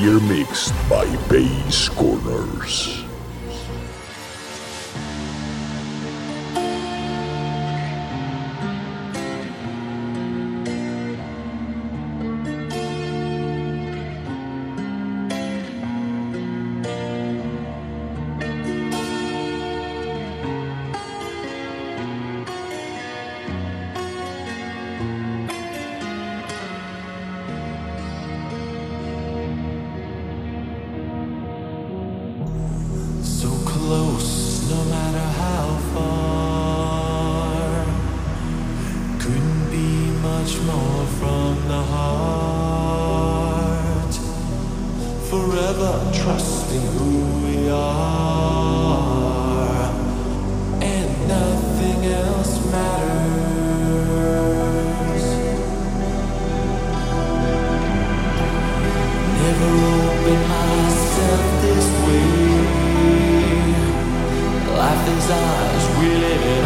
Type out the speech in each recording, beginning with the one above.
Ear mixed by Basscornerz. So close, no matter how far. Couldn't be much more from the heart. Forever trusting who we are, and nothing else matters. We live it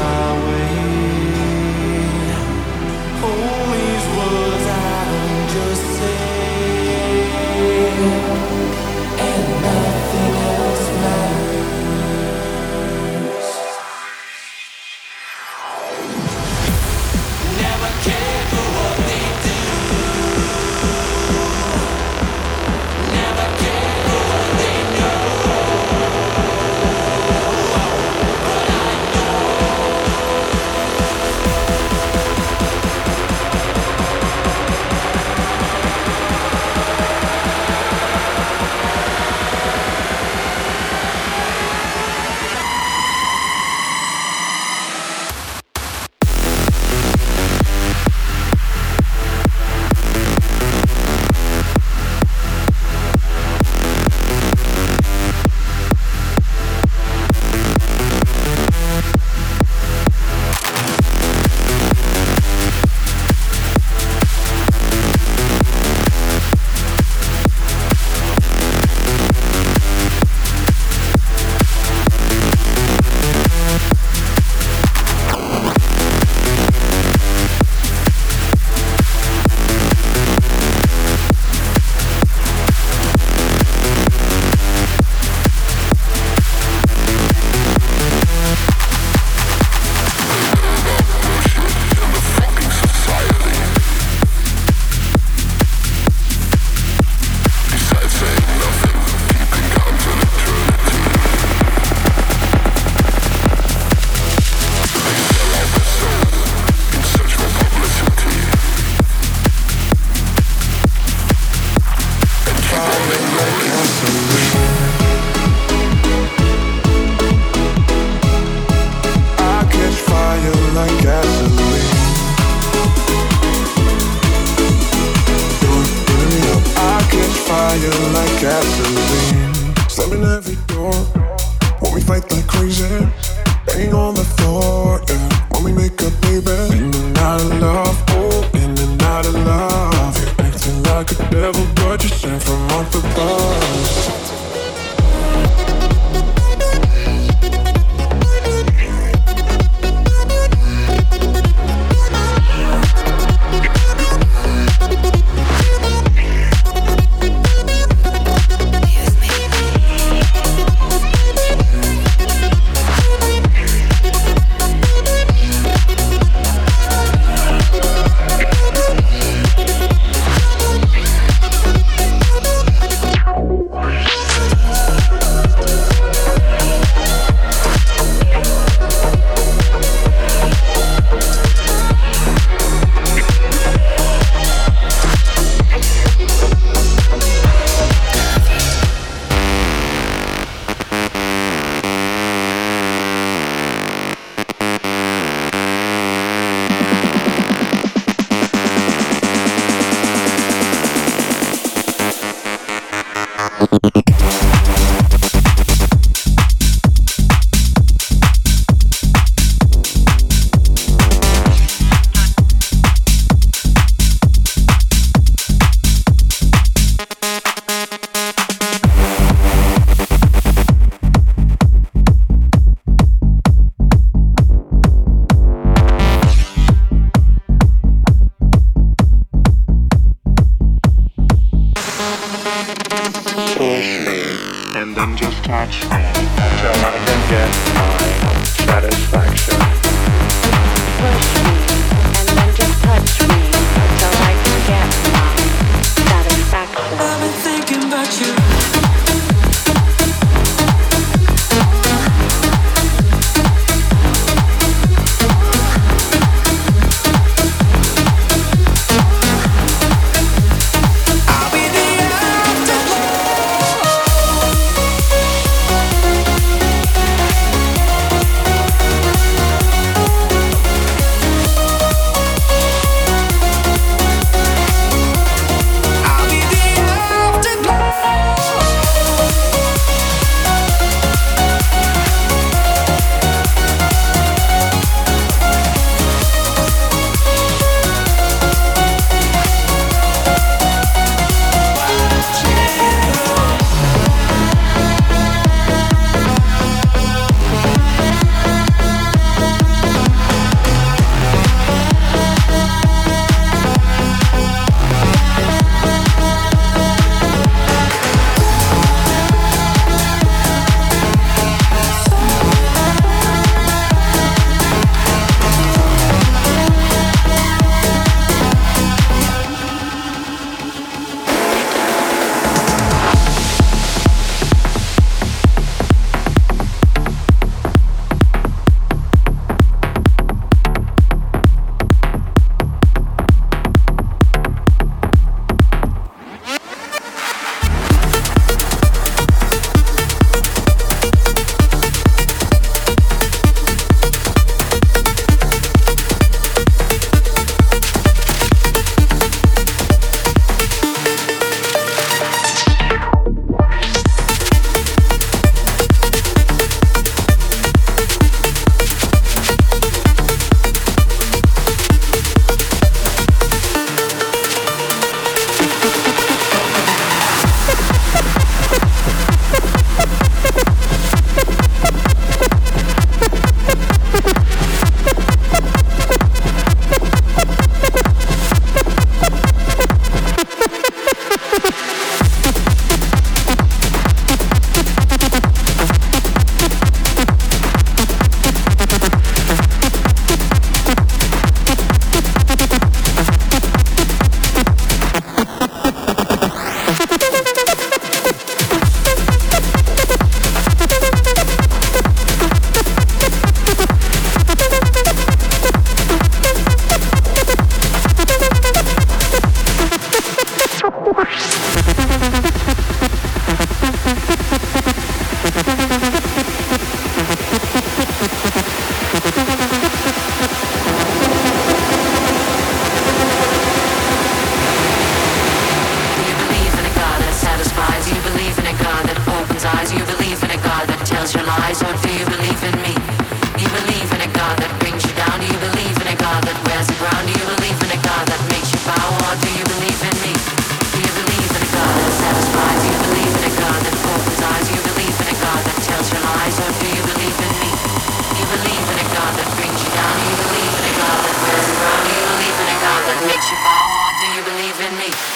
money.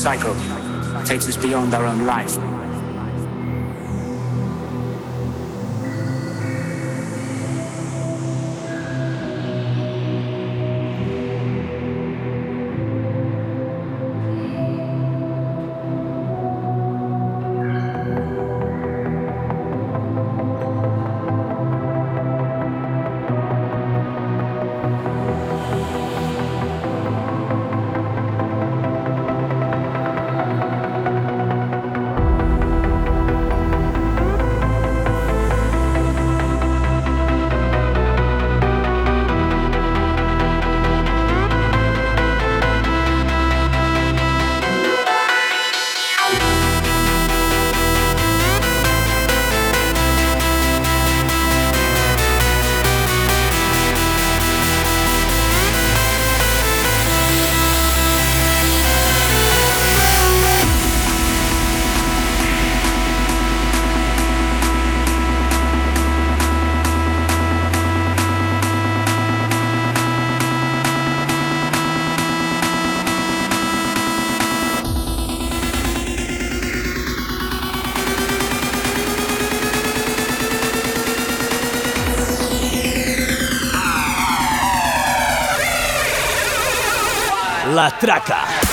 Cycle, takes us beyond our own life. Matraca.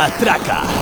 Matraca.